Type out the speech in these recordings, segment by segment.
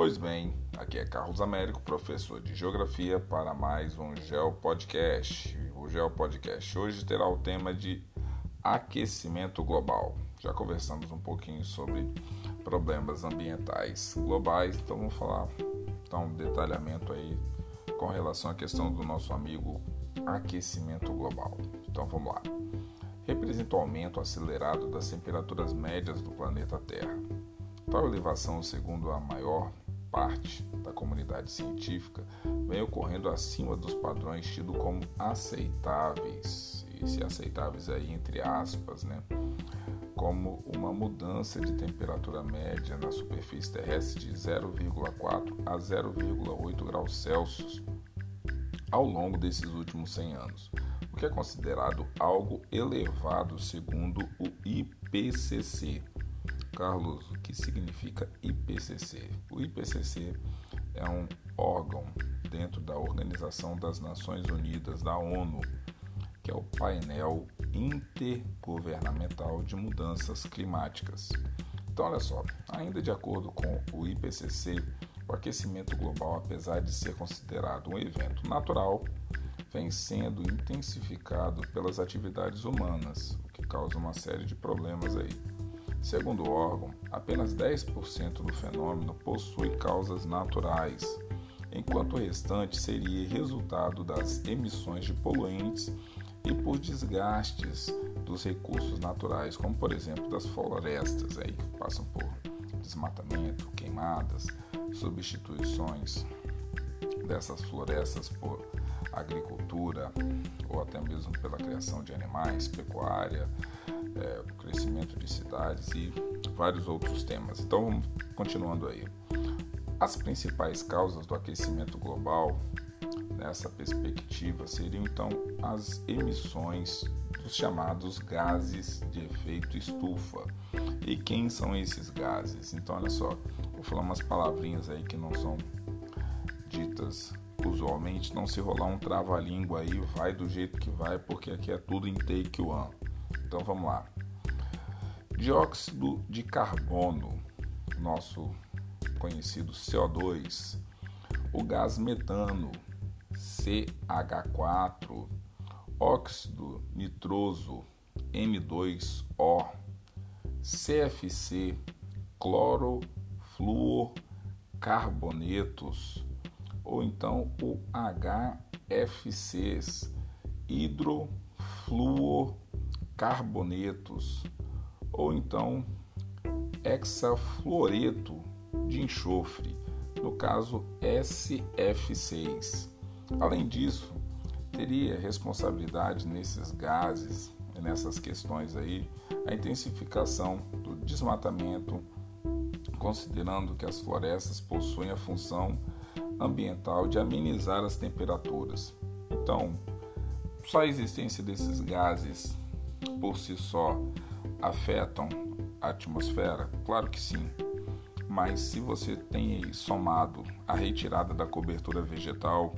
Pois bem, aqui é Carlos Américo, professor de Geografia, para mais um Geo Podcast. O Geo Podcast hoje terá o tema de aquecimento global. Já conversamos um pouquinho sobre problemas ambientais globais, então vamos falar então um detalhamento aí com relação à questão do nosso amigo aquecimento global. Então vamos lá. Representa o aumento acelerado das temperaturas médias do planeta Terra. Tal elevação, segundo a maior parte da comunidade científica vem ocorrendo acima dos padrões tidos como aceitáveis, e se aceitáveis aí entre aspas, né? Como uma mudança de temperatura média na superfície terrestre de 0,4 a 0,8 graus Celsius ao longo desses últimos 100 anos, o que é considerado algo elevado segundo o IPCC, Carlos, o que significa IPCC? O IPCC é um órgão dentro da Organização das Nações Unidas, da ONU, que é o painel intergovernamental de mudanças climáticas. Então, olha só, ainda de acordo com o IPCC, o aquecimento global, apesar de ser considerado um evento natural, vem sendo intensificado pelas atividades humanas, o que causa uma série de problemas aí. Segundo o órgão, apenas 10% do fenômeno possui causas naturais, enquanto o restante seria resultado das emissões de poluentes e por desgastes dos recursos naturais, como por exemplo das florestas, aí, que passam por desmatamento, queimadas, substituições dessas florestas por agricultura ou até mesmo pela criação de animais, pecuária, é, crescimento de cidades e vários outros temas. Então, continuando aí. As principais causas do aquecimento global nessa perspectiva seriam então as emissões dos chamados gases de efeito estufa. E quem são esses gases? Então, olha só, vou falar umas palavrinhas aí que não são ditas usualmente. Não se rolar um trava-língua aí, vai do jeito que vai, porque aqui é tudo em take one. Então vamos lá. Dióxido de carbono, nosso conhecido CO2, o gás metano, CH4, óxido nitroso, N2O, CFC, clorofluorcarbonetos, ou então o HFCs, hidrofluorcarbonetos, ou então hexafluoreto de enxofre, no caso SF6. Além disso, teria responsabilidade nesses gases, nessas questões aí, a intensificação do desmatamento, considerando que as florestas possuem a função ambiental de amenizar as temperaturas. Então, só a existência desses gases por si só afetam a atmosfera? Claro que sim. Mas se você tem somado a retirada da cobertura vegetal,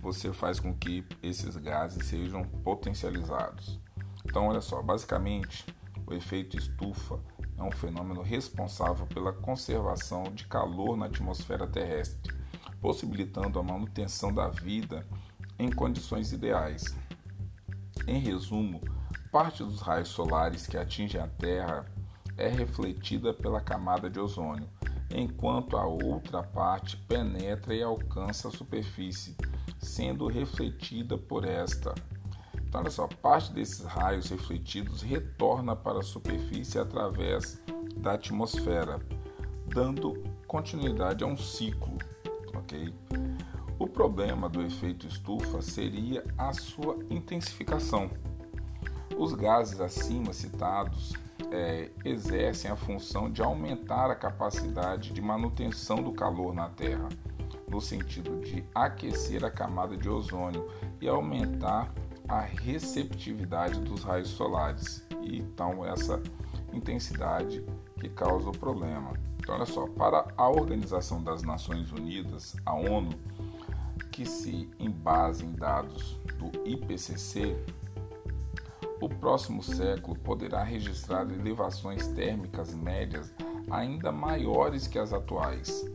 você faz com que esses gases sejam potencializados. Então, olha só, basicamente, o efeito estufa é um fenômeno responsável pela conservação de calor na atmosfera terrestre, possibilitando a manutenção da vida em condições ideais. Em resumo, parte dos raios solares que atingem a Terra é refletida pela camada de ozônio, enquanto a outra parte penetra e alcança a superfície, sendo refletida por esta. Então, olha só, parte desses raios refletidos retorna para a superfície através da atmosfera, dando continuidade a um ciclo, ok? O problema do efeito estufa seria a sua intensificação. Os gases acima citados é, exercem a função de aumentar a capacidade de manutenção do calor na Terra, no sentido de aquecer a camada de ozônio e aumentar a receptividade dos raios solares. E, então, essa intensidade que causa o problema. Então, olha só, para a Organização das Nações Unidas, a ONU, que se embasa em dados do IPCC, o próximo século poderá registrar elevações térmicas médias ainda maiores que as atuais,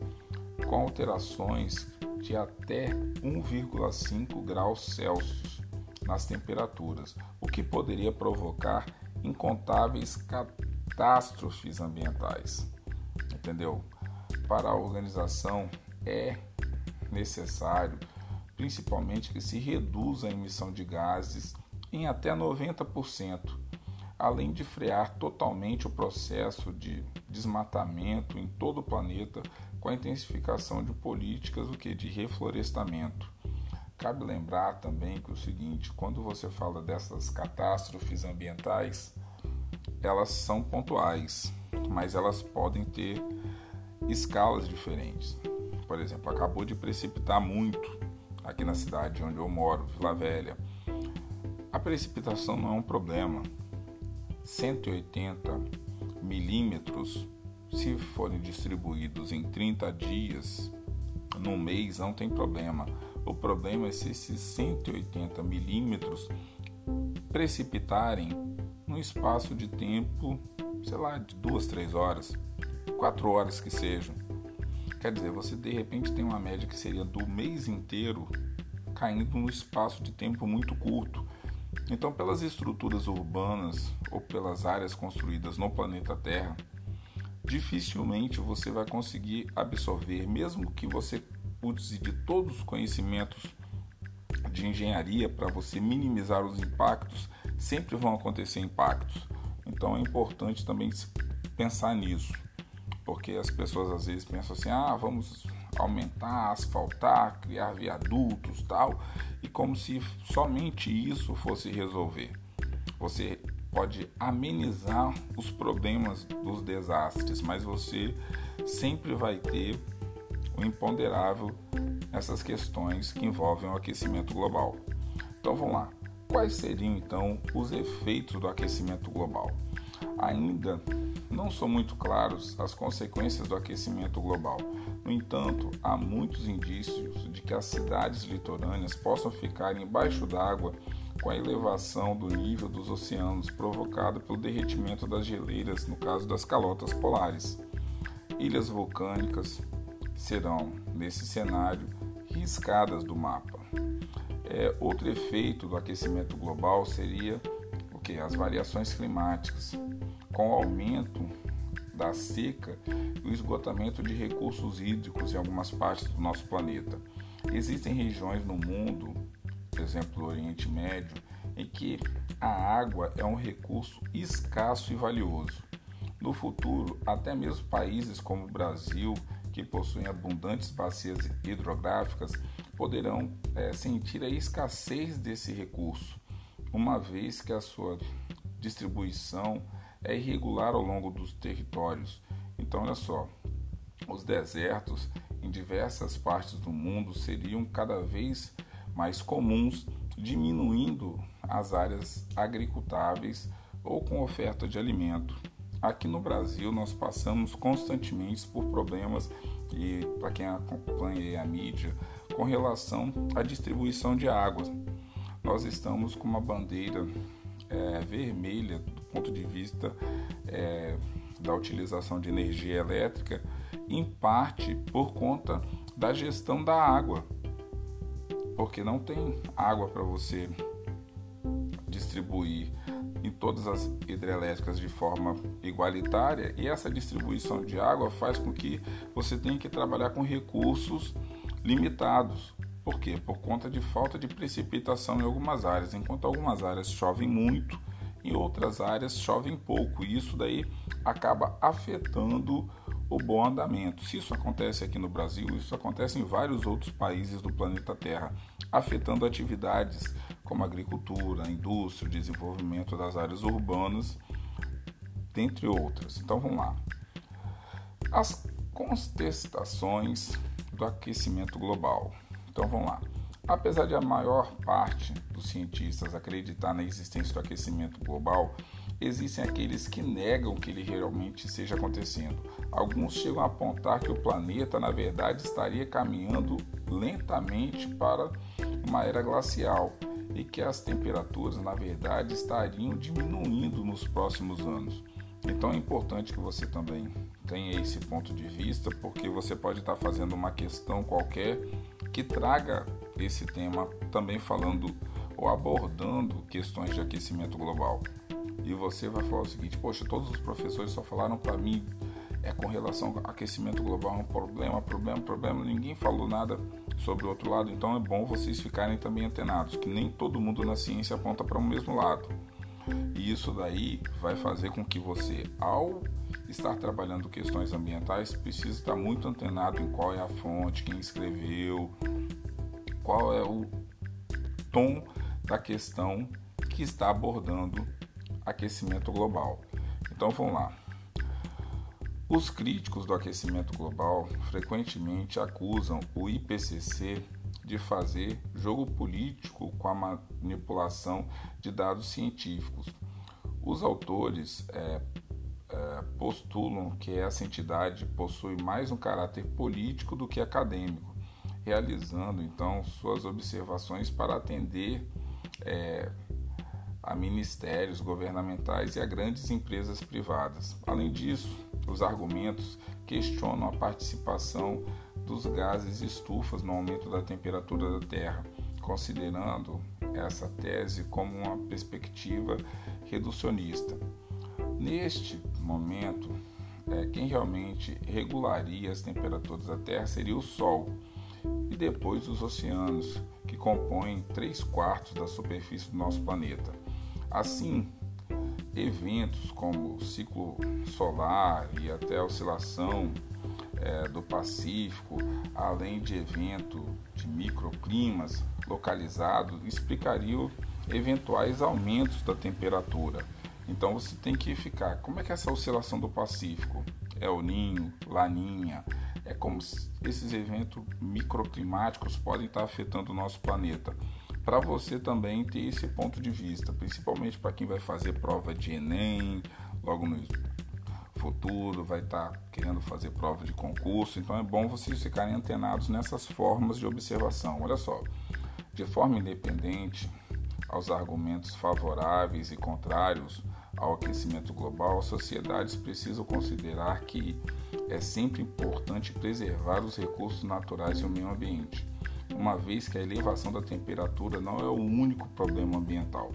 com alterações de até 1,5 graus Celsius nas temperaturas, o que poderia provocar incontáveis catástrofes ambientais. Entendeu? Para a organização é necessário, principalmente, que se reduza a emissão de gases em até 90%, além de frear totalmente o processo de desmatamento em todo o planeta com a intensificação de políticas o que de reflorestamento. Cabe lembrar também que o seguinte, quando você fala dessas catástrofes ambientais, elas são pontuais, mas elas podem ter escalas diferentes. Por exemplo, acabou de precipitar muito aqui na cidade onde eu moro, Vila Velha. A precipitação não é um problema. 180 milímetros, se forem distribuídos em 30 dias, no mês, não tem problema. O problema é se esses 180 milímetros precipitarem num espaço de tempo, sei lá, de duas, três horas, quatro horas que sejam. Quer dizer, você de repente tem uma média que seria do mês inteiro caindo num espaço de tempo muito curto. Então, pelas estruturas urbanas ou pelas áreas construídas no planeta Terra, dificilmente você vai conseguir absorver, mesmo que você use de todos os conhecimentos de engenharia para você minimizar os impactos, sempre vão acontecer impactos. Então é importante também pensar nisso porque as pessoas às vezes pensam assim: ah, vamos aumentar, asfaltar, criar viadutos, tal, e como se somente isso fosse resolver. Você pode amenizar os problemas dos desastres, mas você sempre vai ter o imponderável nessas questões que envolvem o aquecimento global. Então vamos lá. Quais seriam então os efeitos do aquecimento global? Ainda não são muito claros as consequências do aquecimento global. No entanto, há muitos indícios de que as cidades litorâneas possam ficar embaixo d'água com a elevação do nível dos oceanos provocada pelo derretimento das geleiras, no caso das calotas polares. Ilhas vulcânicas serão, nesse cenário, riscadas do mapa. É, outro efeito do aquecimento global seria o que? As variações climáticas com o aumento da seca e o esgotamento de recursos hídricos em algumas partes do nosso planeta. Existem regiões no mundo, por exemplo, no Oriente Médio, em que a água é um recurso escasso e valioso. No futuro, até mesmo países como o Brasil, que possuem abundantes bacias hidrográficas, poderão é, sentir a escassez desse recurso, uma vez que a sua distribuição é irregular ao longo dos territórios. Então, olha só, os desertos em diversas partes do mundo seriam cada vez mais comuns, diminuindo as áreas agricultáveis ou com oferta de alimento. Aqui no Brasil, nós passamos constantemente por problemas, e para quem acompanha a mídia, com relação à distribuição de água. Nós estamos com uma bandeira é, vermelha ponto de vista é, da utilização de energia elétrica, em parte por conta da gestão da água, porque não tem água para você distribuir todas as hidrelétricas de forma igualitária e essa distribuição de água faz com que você tenha que trabalhar com recursos limitados. Por quê? Por conta de falta de precipitação em algumas áreas. Enquanto algumas áreas chovem muito, em outras áreas chovem pouco e isso daí acaba afetando o bom andamento. Se isso acontece aqui no Brasil, isso acontece em vários outros países do planeta Terra, afetando atividades como agricultura, indústria, desenvolvimento das áreas urbanas, dentre outras. Então vamos lá. As contestações do aquecimento global. Então vamos lá. Apesar de a maior parte dos cientistas acreditar na existência do aquecimento global, existem aqueles que negam que ele realmente esteja acontecendo. Alguns chegam a apontar que o planeta, na verdade, estaria caminhando lentamente para uma era glacial e que as temperaturas, na verdade, estariam diminuindo nos próximos anos. Então é importante que você também tenha esse ponto de vista, porque você pode estar fazendo uma questão qualquer que traga esse tema também falando ou abordando questões de aquecimento global. E você vai falar o seguinte: poxa, todos os professores só falaram para mim é com relação ao aquecimento global um problema, problema, problema. Ninguém falou nada sobre o outro lado, então é bom vocês ficarem também antenados, que nem todo mundo na ciência aponta para o mesmo lado. E isso daí vai fazer com que você, ao estar trabalhando questões ambientais, precise estar muito antenado em qual é a fonte, quem escreveu, qual é o tom da questão que está abordando aquecimento global. Então vamos lá. Os críticos do aquecimento global frequentemente acusam o IPCC de fazer jogo político com a manipulação de dados científicos. Os autores é, é, postulam que essa entidade possui mais um caráter político do que acadêmico, realizando então suas observações para atender é, a ministérios governamentais e a grandes empresas privadas. Além disso, os argumentos questionam a participação dos gases estufas no aumento da temperatura da Terra, considerando essa tese como uma perspectiva reducionista. Neste momento, é, quem realmente regularia as temperaturas da Terra seria o Sol e depois os oceanos, que compõem três quartos da superfície do nosso planeta. Assim, eventos como ciclo solar e até a oscilação é, do Pacífico, além de evento de microclimas localizados, explicariam eventuais aumentos da temperatura. Então você tem que ficar, como é que é essa oscilação do Pacífico? É o Ninho, Laninha, é como esses eventos microclimáticos podem estar afetando o nosso planeta para você também ter esse ponto de vista, principalmente para quem vai fazer prova de Enem, logo no futuro, vai estar tá querendo fazer prova de concurso, então é bom vocês ficarem antenados nessas formas de observação. Olha só, de forma independente aos argumentos favoráveis e contrários ao aquecimento global, as sociedades precisam considerar que é sempre importante preservar os recursos naturais e o meio ambiente uma vez que a elevação da temperatura não é o único problema ambiental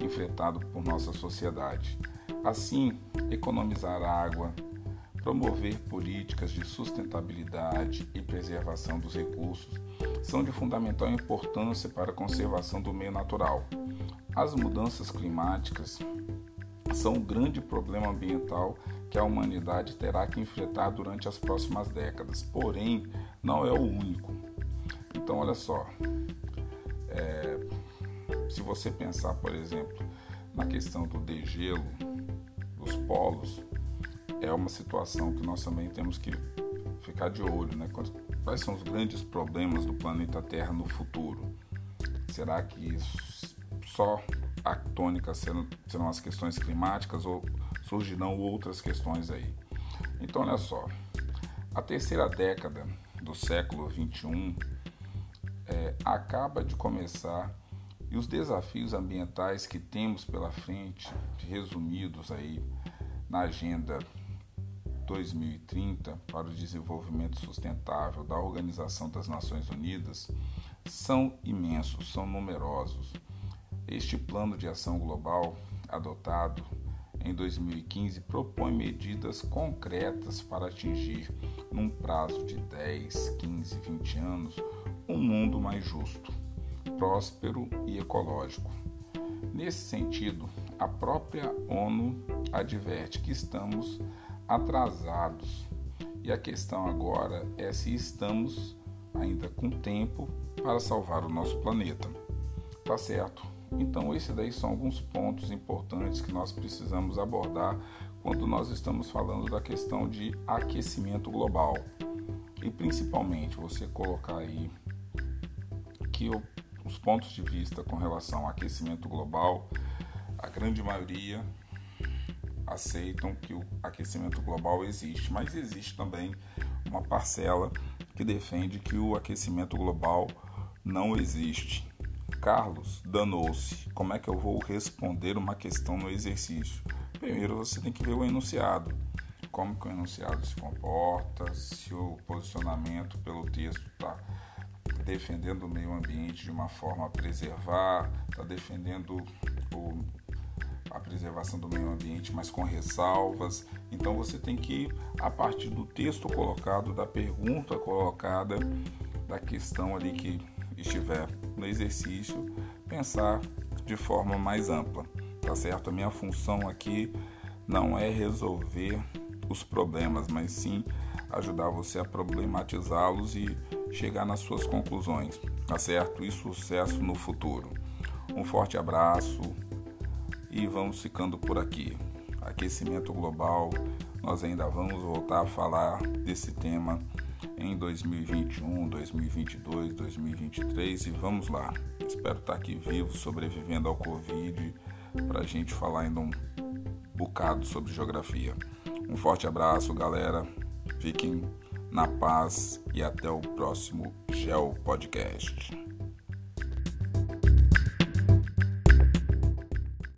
enfrentado por nossa sociedade. Assim, economizar água, promover políticas de sustentabilidade e preservação dos recursos são de fundamental importância para a conservação do meio natural. As mudanças climáticas são um grande problema ambiental que a humanidade terá que enfrentar durante as próximas décadas, porém, não é o único. Então, olha só, é, se você pensar, por exemplo, na questão do degelo dos polos, é uma situação que nós também temos que ficar de olho, né? Quais são os grandes problemas do planeta Terra no futuro? Será que só a tônica serão, serão as questões climáticas ou surgirão outras questões aí? Então, olha só, a terceira década do século 21 é, acaba de começar e os desafios ambientais que temos pela frente, resumidos aí na Agenda 2030 para o Desenvolvimento Sustentável da Organização das Nações Unidas, são imensos, são numerosos. Este plano de ação global, adotado em 2015, propõe medidas concretas para atingir, num prazo de 10, 15, 20 anos, um mundo mais justo, próspero e ecológico. Nesse sentido, a própria ONU adverte que estamos atrasados e a questão agora é se estamos ainda com tempo para salvar o nosso planeta. Tá certo? Então, esses daí são alguns pontos importantes que nós precisamos abordar quando nós estamos falando da questão de aquecimento global. E principalmente você colocar aí que os pontos de vista com relação ao aquecimento global, a grande maioria aceitam que o aquecimento global existe, mas existe também uma parcela que defende que o aquecimento global não existe. Carlos danou-se. Como é que eu vou responder uma questão no exercício? Primeiro você tem que ver o enunciado. como que o enunciado se comporta, se o posicionamento pelo texto está defendendo o meio ambiente de uma forma a preservar, está defendendo o, a preservação do meio ambiente, mas com ressalvas. Então você tem que, a partir do texto colocado, da pergunta colocada, da questão ali que estiver no exercício, pensar de forma mais ampla, tá certo? A minha função aqui não é resolver os problemas, mas sim ajudar você a problematizá-los e chegar nas suas conclusões, tá certo? E sucesso no futuro. Um forte abraço e vamos ficando por aqui. Aquecimento global, nós ainda vamos voltar a falar desse tema em 2021, 2022, 2023 e vamos lá. Espero estar aqui vivo, sobrevivendo ao Covid, para a gente falar ainda um bocado sobre geografia. Um forte abraço, galera. Fiquem na paz e até o próximo Geo Podcast.